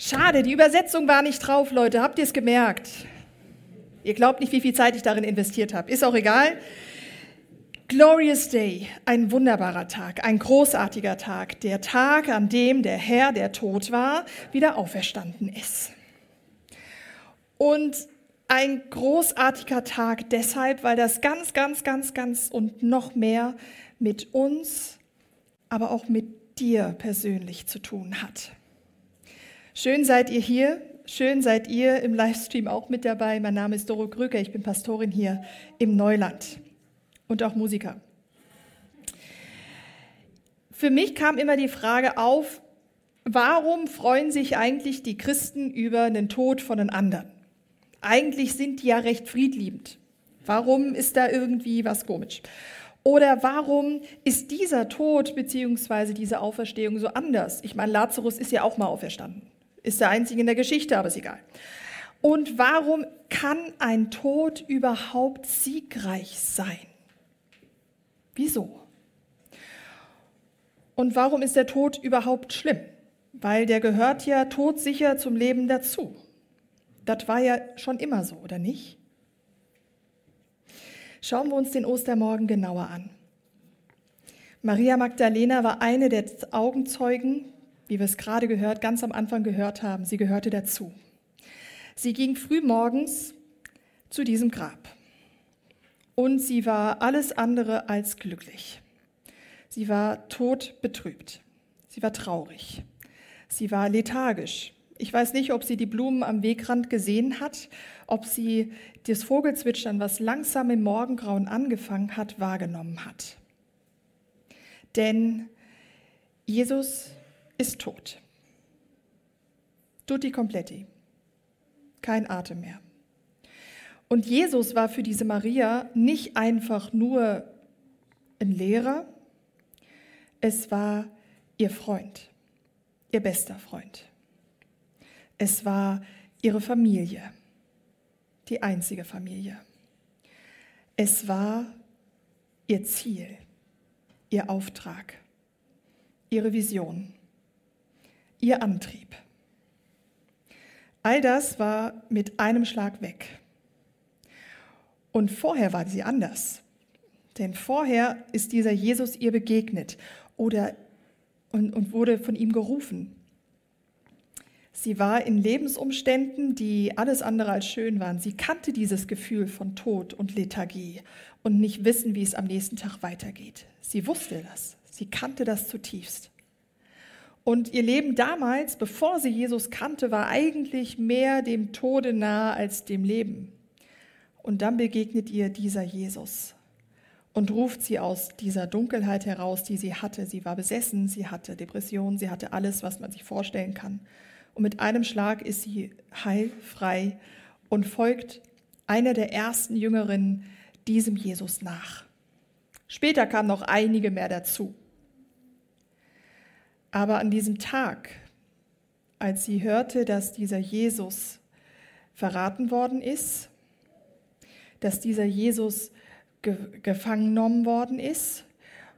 Schade, die Übersetzung war nicht drauf, Leute. Habt ihr es gemerkt? Ihr glaubt nicht, wie viel Zeit ich darin investiert habe. Ist auch egal. Glorious Day, ein wunderbarer Tag, ein großartiger Tag, der Tag, an dem der Herr, der tot war, wieder auferstanden ist. Und ein großartiger Tag deshalb, weil das ganz, ganz, ganz, ganz und noch mehr mit uns, aber auch mit dir persönlich zu tun hat. Schön seid ihr hier, schön seid ihr im Livestream auch mit dabei. Mein Name ist Doro Krüger, ich bin Pastorin hier im Neuland und auch Musiker. Für mich kam immer die Frage auf, warum freuen sich eigentlich die Christen über den Tod von den anderen? Eigentlich sind die ja recht friedliebend. Warum ist da irgendwie was komisch? Oder warum ist dieser Tod bzw. diese Auferstehung so anders? Ich meine, Lazarus ist ja auch mal auferstanden. Ist der einzige in der Geschichte, aber ist egal. Und warum kann ein Tod überhaupt siegreich sein? Wieso? Und warum ist der Tod überhaupt schlimm? Weil der gehört ja todsicher zum Leben dazu. Das war ja schon immer so, oder nicht? Schauen wir uns den Ostermorgen genauer an. Maria Magdalena war eine der Augenzeugen, wie wir es gerade gehört, ganz am Anfang gehört haben. Sie gehörte dazu. Sie ging früh morgens zu diesem Grab und sie war alles andere als glücklich. Sie war todbetrübt. Sie war traurig. Sie war lethargisch. Ich weiß nicht, ob sie die Blumen am Wegrand gesehen hat, ob sie das Vogelzwitschern, was langsam im Morgengrauen angefangen hat, wahrgenommen hat. Denn Jesus ist tot. Tutti completi. Kein Atem mehr. Und Jesus war für diese Maria nicht einfach nur ein Lehrer, es war ihr Freund, ihr bester Freund. Es war ihre Familie, die einzige Familie. Es war ihr Ziel, ihr Auftrag, ihre Vision, ihr Antrieb. All das war mit einem Schlag weg. Und vorher war sie anders. Denn vorher ist dieser Jesus ihr begegnet oder, und, und wurde von ihm gerufen. Sie war in Lebensumständen, die alles andere als schön waren. Sie kannte dieses Gefühl von Tod und Lethargie und nicht wissen, wie es am nächsten Tag weitergeht. Sie wusste das. Sie kannte das zutiefst. Und ihr Leben damals, bevor sie Jesus kannte, war eigentlich mehr dem Tode nahe als dem Leben. Und dann begegnet ihr dieser Jesus und ruft sie aus dieser Dunkelheit heraus, die sie hatte. Sie war besessen, sie hatte Depressionen, sie hatte alles, was man sich vorstellen kann. Und mit einem Schlag ist sie heilfrei und folgt einer der ersten Jüngerinnen diesem Jesus nach. Später kamen noch einige mehr dazu. Aber an diesem Tag, als sie hörte, dass dieser Jesus verraten worden ist, dass dieser Jesus ge gefangen genommen worden ist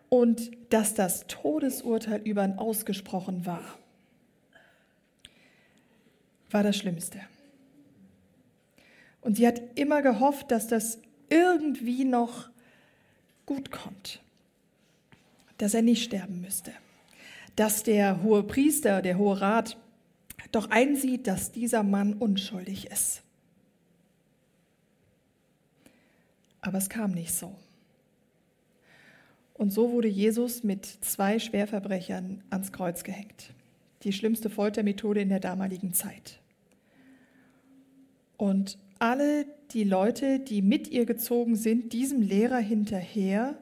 und dass das Todesurteil über ihn ausgesprochen war, war das Schlimmste. Und sie hat immer gehofft, dass das irgendwie noch gut kommt, dass er nicht sterben müsste, dass der hohe Priester, der hohe Rat doch einsieht, dass dieser Mann unschuldig ist. Aber es kam nicht so. Und so wurde Jesus mit zwei Schwerverbrechern ans Kreuz gehängt. Die schlimmste Foltermethode in der damaligen Zeit. Und alle die Leute, die mit ihr gezogen sind, diesem Lehrer hinterher,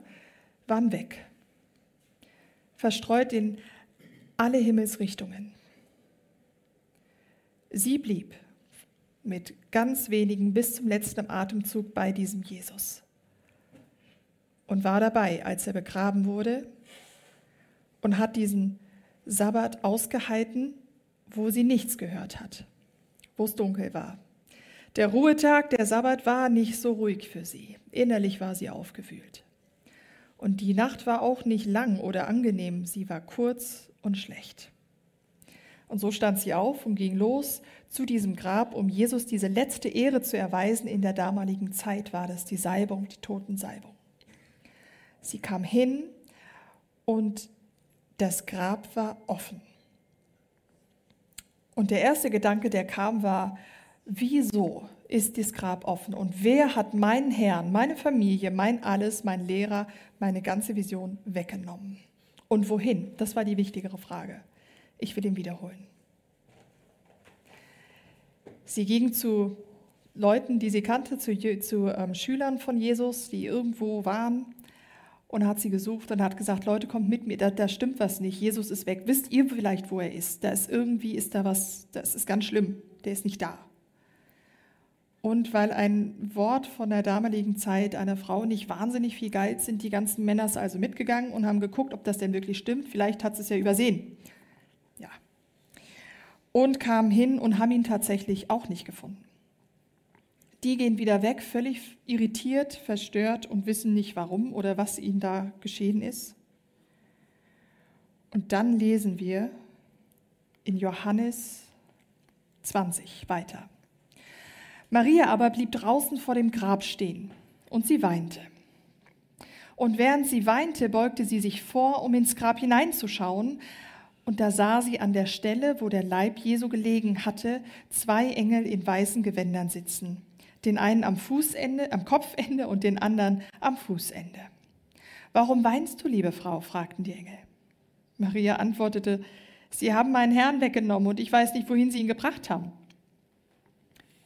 waren weg. Verstreut in alle Himmelsrichtungen. Sie blieb mit ganz wenigen bis zum letzten Atemzug bei diesem Jesus und war dabei, als er begraben wurde und hat diesen Sabbat ausgehalten, wo sie nichts gehört hat, wo es dunkel war. Der Ruhetag, der Sabbat war nicht so ruhig für sie. Innerlich war sie aufgewühlt. Und die Nacht war auch nicht lang oder angenehm, sie war kurz und schlecht. Und so stand sie auf und ging los zu diesem Grab, um Jesus diese letzte Ehre zu erweisen. In der damaligen Zeit war das die Salbung, die Totensalbung. Sie kam hin und das Grab war offen. Und der erste Gedanke, der kam, war, wieso ist das Grab offen? Und wer hat meinen Herrn, meine Familie, mein Alles, mein Lehrer, meine ganze Vision weggenommen? Und wohin? Das war die wichtigere Frage. Ich will ihn wiederholen. Sie ging zu Leuten, die sie kannte, zu, zu ähm, Schülern von Jesus, die irgendwo waren und hat sie gesucht und hat gesagt, Leute, kommt mit mir, da, da, stimmt was nicht, Jesus ist weg. Wisst ihr vielleicht, wo er ist? Da ist irgendwie, ist da was, das ist ganz schlimm, der ist nicht da. Und weil ein Wort von der damaligen Zeit einer Frau nicht wahnsinnig viel galt, sind die ganzen Männer also mitgegangen und haben geguckt, ob das denn wirklich stimmt. Vielleicht hat sie es ja übersehen. Ja. Und kamen hin und haben ihn tatsächlich auch nicht gefunden. Die gehen wieder weg, völlig irritiert, verstört und wissen nicht warum oder was ihnen da geschehen ist. Und dann lesen wir in Johannes 20 weiter. Maria aber blieb draußen vor dem Grab stehen und sie weinte. Und während sie weinte, beugte sie sich vor, um ins Grab hineinzuschauen. Und da sah sie an der Stelle, wo der Leib Jesu gelegen hatte, zwei Engel in weißen Gewändern sitzen den einen am Fußende, am Kopfende und den anderen am Fußende. Warum weinst du, liebe Frau? fragten die Engel. Maria antwortete, Sie haben meinen Herrn weggenommen und ich weiß nicht, wohin Sie ihn gebracht haben.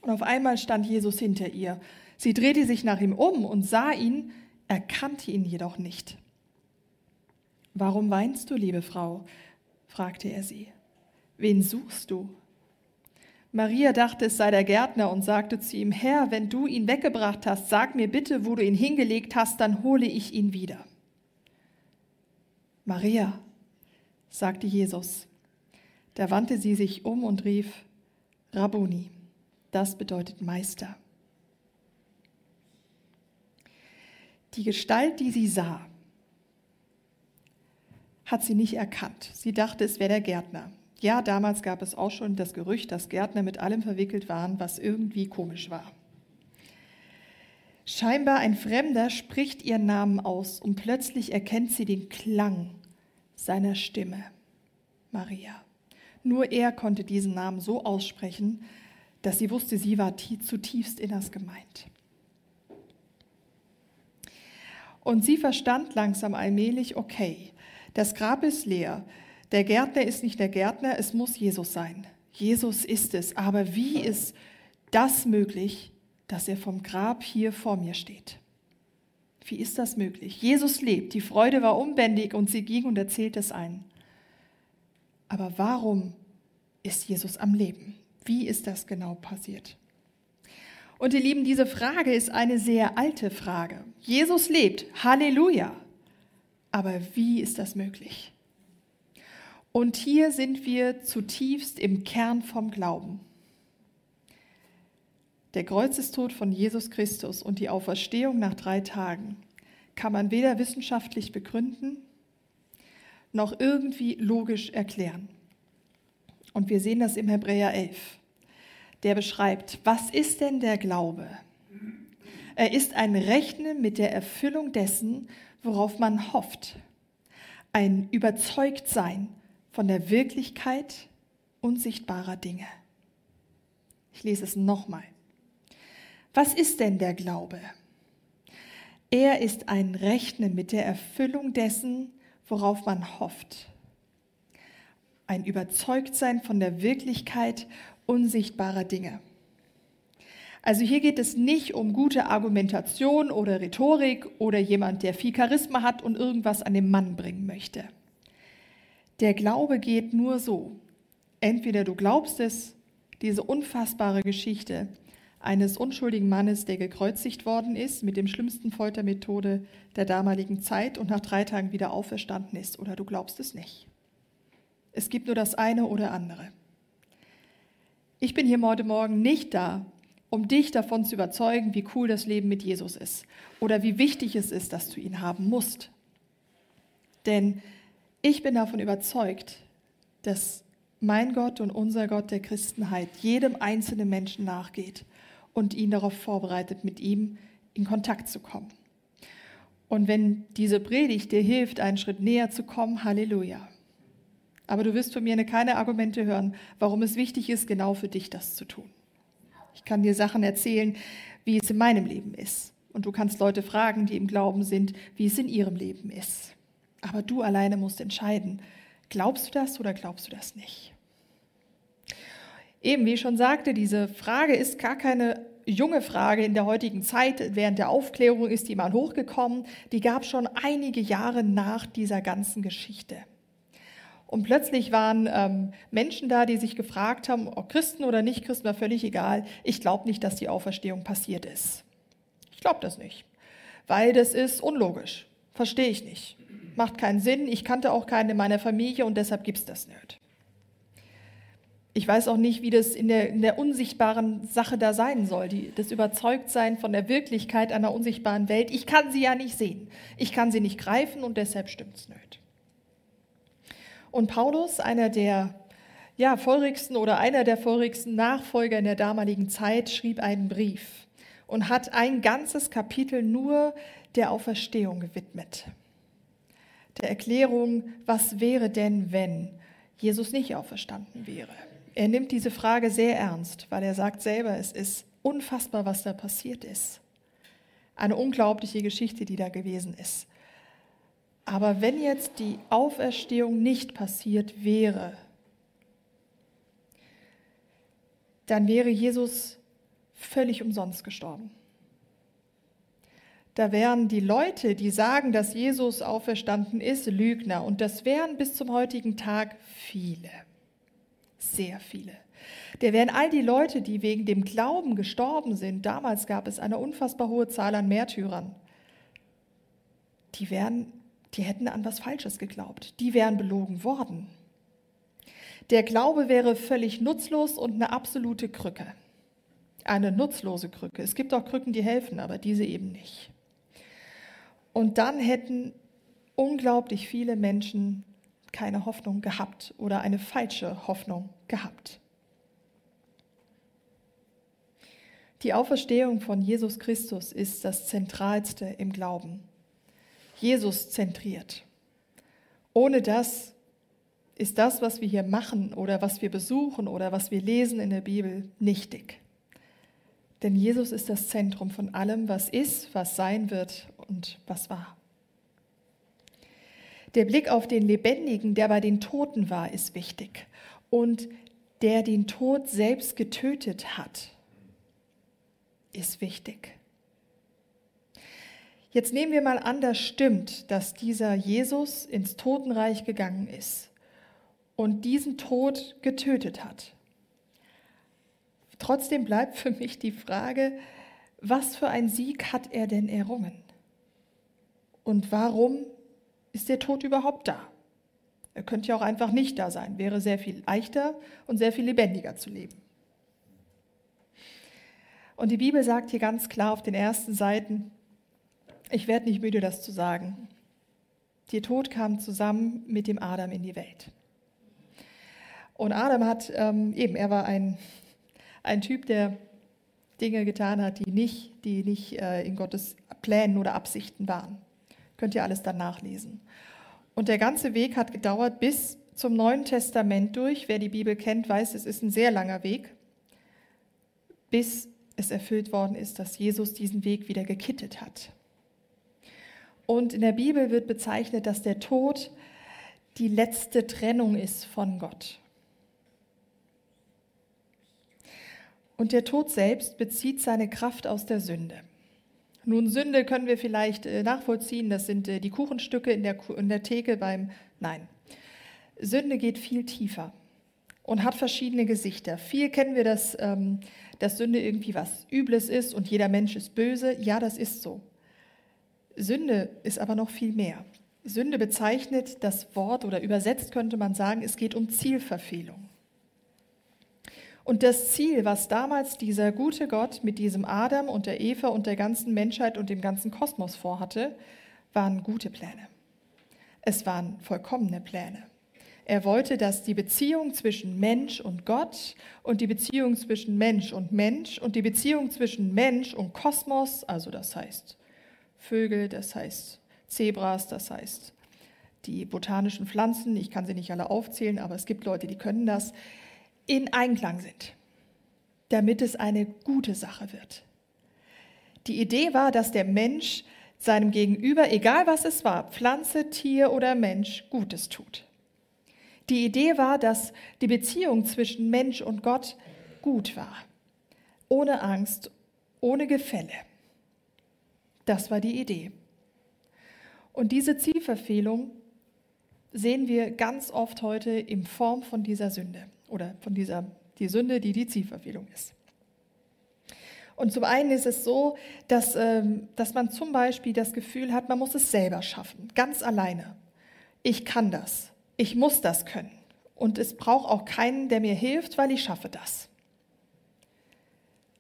Und auf einmal stand Jesus hinter ihr. Sie drehte sich nach ihm um und sah ihn, erkannte ihn jedoch nicht. Warum weinst du, liebe Frau? fragte er sie. Wen suchst du? Maria dachte, es sei der Gärtner und sagte zu ihm, Herr, wenn du ihn weggebracht hast, sag mir bitte, wo du ihn hingelegt hast, dann hole ich ihn wieder. Maria, sagte Jesus. Da wandte sie sich um und rief, Rabboni, das bedeutet Meister. Die Gestalt, die sie sah, hat sie nicht erkannt. Sie dachte, es wäre der Gärtner. Ja, damals gab es auch schon das Gerücht, dass Gärtner mit allem verwickelt waren, was irgendwie komisch war. Scheinbar ein Fremder spricht ihren Namen aus und plötzlich erkennt sie den Klang seiner Stimme. Maria. Nur er konnte diesen Namen so aussprechen, dass sie wusste, sie war zutiefst inners gemeint. Und sie verstand langsam allmählich, okay, das Grab ist leer, der Gärtner ist nicht der Gärtner, es muss Jesus sein. Jesus ist es. Aber wie ist das möglich, dass er vom Grab hier vor mir steht? Wie ist das möglich? Jesus lebt, die Freude war unbändig und sie ging und erzählt es ein. Aber warum ist Jesus am Leben? Wie ist das genau passiert? Und ihr Lieben, diese Frage ist eine sehr alte Frage. Jesus lebt, Halleluja. Aber wie ist das möglich? Und hier sind wir zutiefst im Kern vom Glauben. Der Kreuzestod von Jesus Christus und die Auferstehung nach drei Tagen kann man weder wissenschaftlich begründen noch irgendwie logisch erklären. Und wir sehen das im Hebräer 11. Der beschreibt, was ist denn der Glaube? Er ist ein Rechnen mit der Erfüllung dessen, worauf man hofft. Ein Überzeugtsein von der Wirklichkeit unsichtbarer Dinge. Ich lese es nochmal. Was ist denn der Glaube? Er ist ein Rechnen mit der Erfüllung dessen, worauf man hofft. Ein Überzeugtsein von der Wirklichkeit unsichtbarer Dinge. Also hier geht es nicht um gute Argumentation oder Rhetorik oder jemand, der viel Charisma hat und irgendwas an den Mann bringen möchte. Der Glaube geht nur so. Entweder du glaubst es, diese unfassbare Geschichte eines unschuldigen Mannes, der gekreuzigt worden ist mit dem schlimmsten Foltermethode der damaligen Zeit und nach drei Tagen wieder auferstanden ist, oder du glaubst es nicht. Es gibt nur das eine oder andere. Ich bin hier heute Morgen nicht da, um dich davon zu überzeugen, wie cool das Leben mit Jesus ist oder wie wichtig es ist, dass du ihn haben musst. Denn ich bin davon überzeugt, dass mein Gott und unser Gott der Christenheit jedem einzelnen Menschen nachgeht und ihn darauf vorbereitet, mit ihm in Kontakt zu kommen. Und wenn diese Predigt dir hilft, einen Schritt näher zu kommen, Halleluja. Aber du wirst von mir keine Argumente hören, warum es wichtig ist, genau für dich das zu tun. Ich kann dir Sachen erzählen, wie es in meinem Leben ist. Und du kannst Leute fragen, die im Glauben sind, wie es in ihrem Leben ist. Aber du alleine musst entscheiden, glaubst du das oder glaubst du das nicht? Eben, wie ich schon sagte, diese Frage ist gar keine junge Frage in der heutigen Zeit. Während der Aufklärung ist die mal hochgekommen. Die gab schon einige Jahre nach dieser ganzen Geschichte. Und plötzlich waren ähm, Menschen da, die sich gefragt haben, ob Christen oder nicht Christen, war völlig egal. Ich glaube nicht, dass die Auferstehung passiert ist. Ich glaube das nicht, weil das ist unlogisch. Verstehe ich nicht. Macht keinen Sinn. Ich kannte auch keinen in meiner Familie und deshalb gibt es das nicht. Ich weiß auch nicht, wie das in der, in der unsichtbaren Sache da sein soll, die, das Überzeugtsein von der Wirklichkeit einer unsichtbaren Welt. Ich kann sie ja nicht sehen. Ich kann sie nicht greifen und deshalb stimmt es nicht. Und Paulus, einer der ja, feurigsten oder einer der feurigsten Nachfolger in der damaligen Zeit, schrieb einen Brief und hat ein ganzes Kapitel nur der Auferstehung gewidmet. Der Erklärung, was wäre denn, wenn Jesus nicht auferstanden wäre. Er nimmt diese Frage sehr ernst, weil er sagt selber, es ist unfassbar, was da passiert ist. Eine unglaubliche Geschichte, die da gewesen ist. Aber wenn jetzt die Auferstehung nicht passiert wäre, dann wäre Jesus völlig umsonst gestorben. Da wären die Leute, die sagen, dass Jesus auferstanden ist, Lügner. Und das wären bis zum heutigen Tag viele. Sehr viele. Der wären all die Leute, die wegen dem Glauben gestorben sind. Damals gab es eine unfassbar hohe Zahl an Märtyrern. Die wären die hätten an was Falsches geglaubt. Die wären belogen worden. Der Glaube wäre völlig nutzlos und eine absolute Krücke. Eine nutzlose Krücke. Es gibt auch Krücken, die helfen, aber diese eben nicht. Und dann hätten unglaublich viele Menschen keine Hoffnung gehabt oder eine falsche Hoffnung gehabt. Die Auferstehung von Jesus Christus ist das Zentralste im Glauben. Jesus zentriert. Ohne das ist das, was wir hier machen oder was wir besuchen oder was wir lesen in der Bibel, nichtig. Denn Jesus ist das Zentrum von allem, was ist, was sein wird und was war. Der Blick auf den Lebendigen, der bei den Toten war, ist wichtig. Und der den Tod selbst getötet hat, ist wichtig. Jetzt nehmen wir mal an, das stimmt, dass dieser Jesus ins Totenreich gegangen ist und diesen Tod getötet hat. Trotzdem bleibt für mich die Frage, was für ein Sieg hat er denn errungen? Und warum ist der Tod überhaupt da? Er könnte ja auch einfach nicht da sein, wäre sehr viel leichter und sehr viel lebendiger zu leben. Und die Bibel sagt hier ganz klar auf den ersten Seiten, ich werde nicht müde, das zu sagen. Der Tod kam zusammen mit dem Adam in die Welt. Und Adam hat ähm, eben, er war ein, ein Typ, der Dinge getan hat, die nicht, die nicht äh, in Gottes Plänen oder Absichten waren. Könnt ihr alles dann nachlesen. Und der ganze Weg hat gedauert bis zum Neuen Testament durch. Wer die Bibel kennt, weiß, es ist ein sehr langer Weg, bis es erfüllt worden ist, dass Jesus diesen Weg wieder gekittet hat. Und in der Bibel wird bezeichnet, dass der Tod die letzte Trennung ist von Gott. Und der Tod selbst bezieht seine Kraft aus der Sünde. Nun, Sünde können wir vielleicht äh, nachvollziehen, das sind äh, die Kuchenstücke in der, in der Theke beim... Nein, Sünde geht viel tiefer und hat verschiedene Gesichter. Viel kennen wir, dass, ähm, dass Sünde irgendwie was Übles ist und jeder Mensch ist böse. Ja, das ist so. Sünde ist aber noch viel mehr. Sünde bezeichnet das Wort oder übersetzt könnte man sagen, es geht um Zielverfehlung. Und das Ziel, was damals dieser gute Gott mit diesem Adam und der Eva und der ganzen Menschheit und dem ganzen Kosmos vorhatte, waren gute Pläne. Es waren vollkommene Pläne. Er wollte, dass die Beziehung zwischen Mensch und Gott und die Beziehung zwischen Mensch und Mensch und die Beziehung zwischen Mensch und Kosmos, also das heißt Vögel, das heißt Zebras, das heißt die botanischen Pflanzen, ich kann sie nicht alle aufzählen, aber es gibt Leute, die können das, in Einklang sind, damit es eine gute Sache wird. Die Idee war, dass der Mensch seinem Gegenüber, egal was es war, Pflanze, Tier oder Mensch, Gutes tut. Die Idee war, dass die Beziehung zwischen Mensch und Gott gut war, ohne Angst, ohne Gefälle. Das war die Idee. Und diese Zielverfehlung sehen wir ganz oft heute in Form von dieser Sünde oder von dieser die Sünde, die die Zielverfehlung ist. Und zum einen ist es so, dass, ähm, dass man zum Beispiel das Gefühl hat, man muss es selber schaffen, ganz alleine. Ich kann das, ich muss das können. Und es braucht auch keinen, der mir hilft, weil ich schaffe das.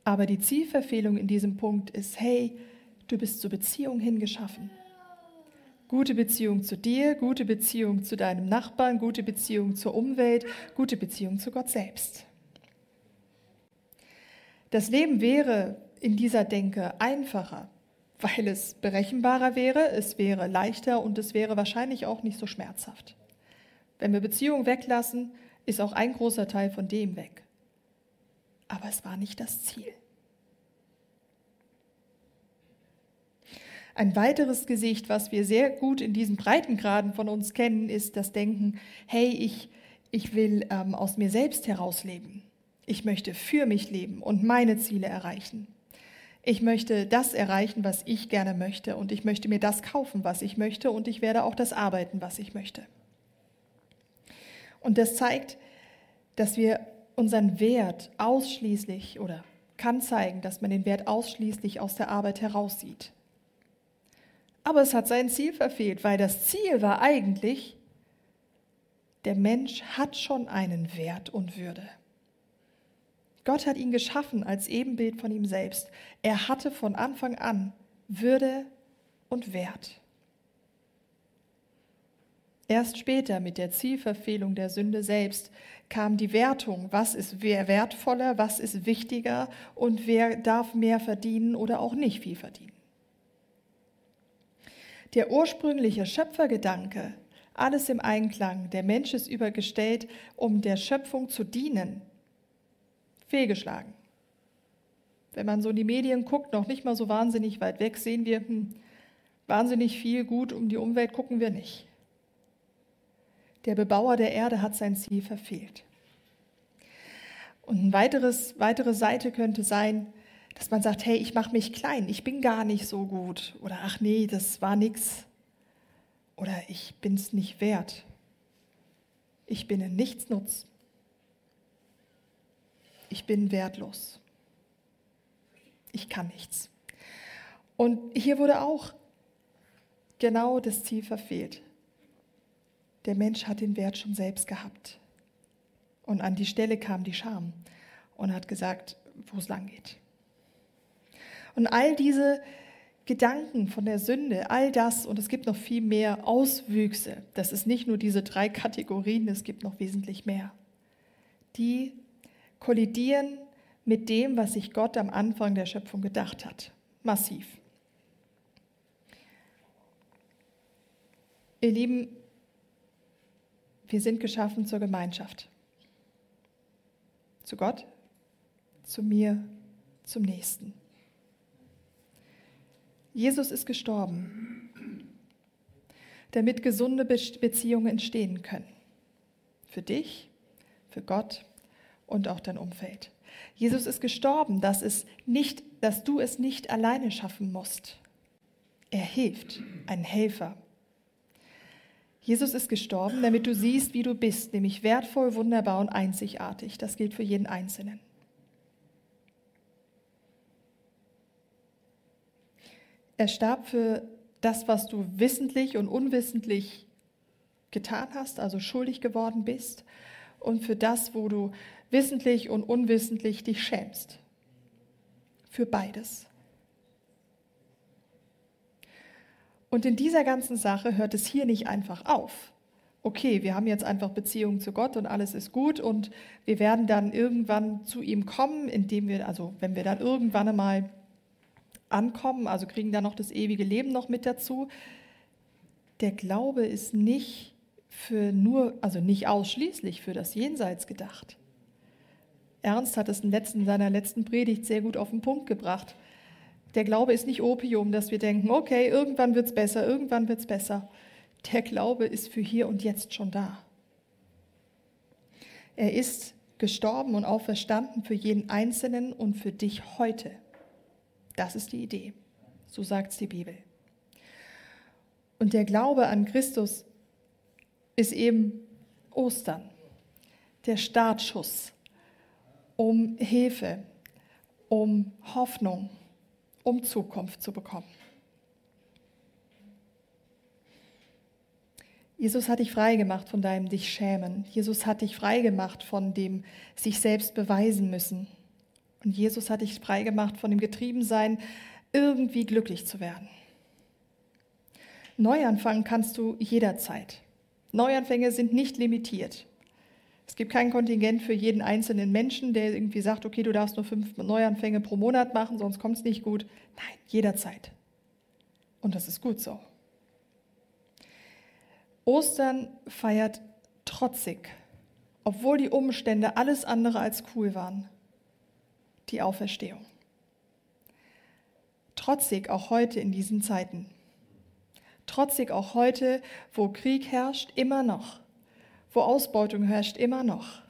Aber die Zielverfehlung in diesem Punkt ist, hey, du bist zur Beziehung hingeschaffen. Gute Beziehung zu dir, gute Beziehung zu deinem Nachbarn, gute Beziehung zur Umwelt, gute Beziehung zu Gott selbst. Das Leben wäre in dieser Denke einfacher, weil es berechenbarer wäre, es wäre leichter und es wäre wahrscheinlich auch nicht so schmerzhaft. Wenn wir Beziehungen weglassen, ist auch ein großer Teil von dem weg. Aber es war nicht das Ziel. Ein weiteres Gesicht, was wir sehr gut in diesen Breitengraden von uns kennen, ist das Denken, hey, ich, ich will ähm, aus mir selbst heraus leben. Ich möchte für mich leben und meine Ziele erreichen. Ich möchte das erreichen, was ich gerne möchte und ich möchte mir das kaufen, was ich möchte und ich werde auch das arbeiten, was ich möchte. Und das zeigt, dass wir unseren Wert ausschließlich oder kann zeigen, dass man den Wert ausschließlich aus der Arbeit heraussieht. Aber es hat sein Ziel verfehlt, weil das Ziel war eigentlich, der Mensch hat schon einen Wert und Würde. Gott hat ihn geschaffen als Ebenbild von ihm selbst. Er hatte von Anfang an Würde und Wert. Erst später mit der Zielverfehlung der Sünde selbst kam die Wertung, was ist wer wertvoller, was ist wichtiger und wer darf mehr verdienen oder auch nicht viel verdienen. Der ursprüngliche Schöpfergedanke, alles im Einklang, der Mensch ist übergestellt, um der Schöpfung zu dienen, fehlgeschlagen. Wenn man so in die Medien guckt, noch nicht mal so wahnsinnig weit weg, sehen wir, hm, wahnsinnig viel gut um die Umwelt gucken wir nicht. Der Bebauer der Erde hat sein Ziel verfehlt. Und eine weitere Seite könnte sein, dass man sagt, hey, ich mache mich klein, ich bin gar nicht so gut. Oder ach nee, das war nix. Oder ich bin es nicht wert. Ich bin ein Nichtsnutz ich bin wertlos. Ich kann nichts. Und hier wurde auch genau das Ziel verfehlt. Der Mensch hat den Wert schon selbst gehabt. Und an die Stelle kam die Scham und hat gesagt, wo es lang geht. Und all diese Gedanken von der Sünde, all das, und es gibt noch viel mehr Auswüchse, das ist nicht nur diese drei Kategorien, es gibt noch wesentlich mehr, die kollidieren mit dem, was sich Gott am Anfang der Schöpfung gedacht hat. Massiv. Ihr Lieben, wir sind geschaffen zur Gemeinschaft. Zu Gott, zu mir, zum Nächsten. Jesus ist gestorben, damit gesunde Beziehungen entstehen können. Für dich, für Gott und auch dein Umfeld. Jesus ist gestorben, dass, es nicht, dass du es nicht alleine schaffen musst. Er hilft, ein Helfer. Jesus ist gestorben, damit du siehst, wie du bist, nämlich wertvoll, wunderbar und einzigartig. Das gilt für jeden Einzelnen. Er starb für das, was du wissentlich und unwissentlich getan hast, also schuldig geworden bist, und für das, wo du wissentlich und unwissentlich dich schämst. Für beides. Und in dieser ganzen Sache hört es hier nicht einfach auf, okay, wir haben jetzt einfach Beziehung zu Gott und alles ist gut und wir werden dann irgendwann zu ihm kommen, indem wir, also wenn wir dann irgendwann einmal ankommen, also kriegen dann noch das ewige Leben noch mit dazu. Der Glaube ist nicht für nur, also nicht ausschließlich für das Jenseits gedacht. Ernst hat es in, letzten, in seiner letzten Predigt sehr gut auf den Punkt gebracht. Der Glaube ist nicht Opium, dass wir denken, okay, irgendwann wird es besser, irgendwann wird es besser. Der Glaube ist für hier und jetzt schon da. Er ist gestorben und auferstanden für jeden Einzelnen und für dich heute. Das ist die Idee. So sagt es die Bibel. Und der Glaube an Christus ist eben Ostern, der Startschuss, um Hilfe, um Hoffnung, um Zukunft zu bekommen. Jesus hat dich frei gemacht von deinem dich schämen. Jesus hat dich frei gemacht von dem sich selbst beweisen müssen. Und Jesus hat dich frei gemacht von dem Getriebensein, irgendwie glücklich zu werden. Neuanfangen kannst du jederzeit. Neuanfänge sind nicht limitiert. Es gibt kein Kontingent für jeden einzelnen Menschen, der irgendwie sagt, okay, du darfst nur fünf Neuanfänge pro Monat machen, sonst kommt es nicht gut. Nein, jederzeit. Und das ist gut so. Ostern feiert trotzig, obwohl die Umstände alles andere als cool waren, die Auferstehung. Trotzig auch heute in diesen Zeiten. Trotzig auch heute, wo Krieg herrscht, immer noch, wo Ausbeutung herrscht, immer noch.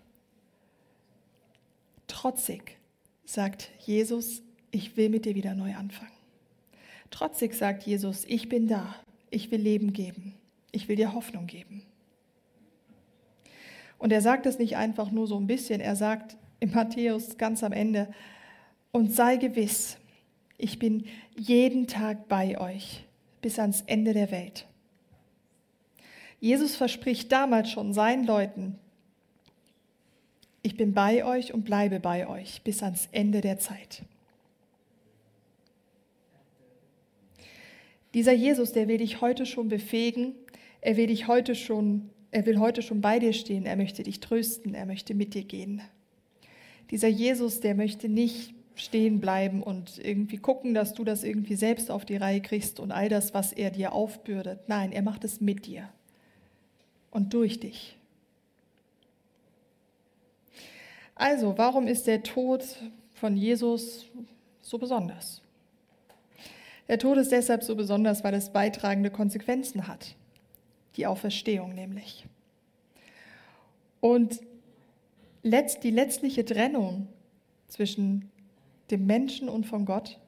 Trotzig sagt Jesus, ich will mit dir wieder neu anfangen. Trotzig sagt Jesus, ich bin da, ich will Leben geben. Ich will dir Hoffnung geben. Und er sagt es nicht einfach nur so ein bisschen, er sagt in Matthäus ganz am Ende, und sei gewiss, ich bin jeden Tag bei euch bis ans Ende der Welt. Jesus verspricht damals schon seinen Leuten, ich bin bei euch und bleibe bei euch bis ans Ende der Zeit. Dieser Jesus, der will dich heute schon befähigen, er will dich heute schon, er will heute schon bei dir stehen. Er möchte dich trösten. Er möchte mit dir gehen. Dieser Jesus, der möchte nicht stehen bleiben und irgendwie gucken, dass du das irgendwie selbst auf die Reihe kriegst und all das, was er dir aufbürdet. Nein, er macht es mit dir und durch dich. Also, warum ist der Tod von Jesus so besonders? Der Tod ist deshalb so besonders, weil es beitragende Konsequenzen hat die Auferstehung nämlich. Und die letztliche Trennung zwischen dem Menschen und von Gott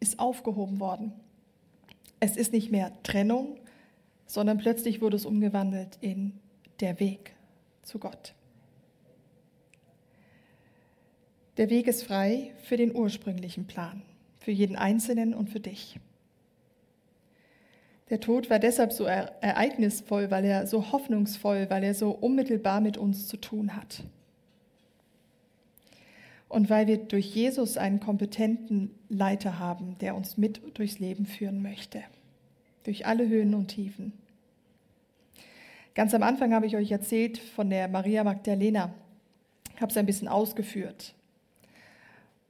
ist aufgehoben worden. Es ist nicht mehr Trennung, sondern plötzlich wurde es umgewandelt in der Weg zu Gott. Der Weg ist frei für den ursprünglichen Plan, für jeden Einzelnen und für dich. Der Tod war deshalb so ereignisvoll, weil er so hoffnungsvoll, weil er so unmittelbar mit uns zu tun hat. Und weil wir durch Jesus einen kompetenten Leiter haben, der uns mit durchs Leben führen möchte. Durch alle Höhen und Tiefen. Ganz am Anfang habe ich euch erzählt von der Maria Magdalena. Ich habe es ein bisschen ausgeführt.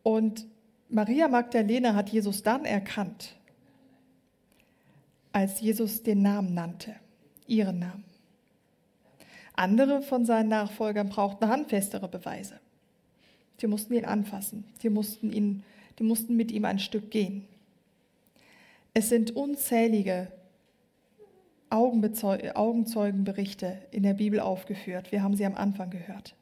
Und Maria Magdalena hat Jesus dann erkannt, als Jesus den Namen nannte, ihren Namen. Andere von seinen Nachfolgern brauchten handfestere Beweise. Die mussten ihn anfassen, die mussten, ihn, die mussten mit ihm ein Stück gehen. Es sind unzählige Augenzeugenberichte in der Bibel aufgeführt. Wir haben sie am Anfang gehört.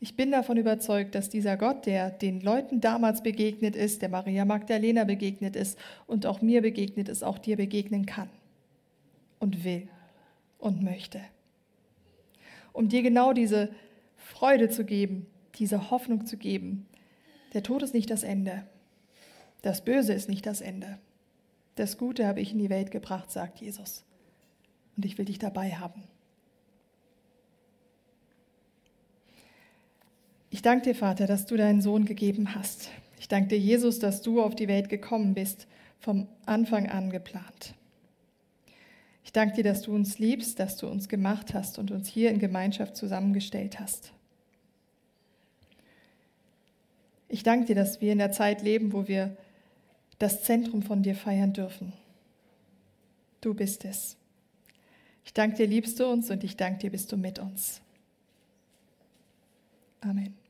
Ich bin davon überzeugt, dass dieser Gott, der den Leuten damals begegnet ist, der Maria Magdalena begegnet ist und auch mir begegnet ist, auch dir begegnen kann und will und möchte. Um dir genau diese Freude zu geben, diese Hoffnung zu geben. Der Tod ist nicht das Ende. Das Böse ist nicht das Ende. Das Gute habe ich in die Welt gebracht, sagt Jesus. Und ich will dich dabei haben. Ich danke dir, Vater, dass du deinen Sohn gegeben hast. Ich danke dir, Jesus, dass du auf die Welt gekommen bist, vom Anfang an geplant. Ich danke dir, dass du uns liebst, dass du uns gemacht hast und uns hier in Gemeinschaft zusammengestellt hast. Ich danke dir, dass wir in der Zeit leben, wo wir das Zentrum von dir feiern dürfen. Du bist es. Ich danke dir, liebst du uns und ich danke dir, bist du mit uns. Amen.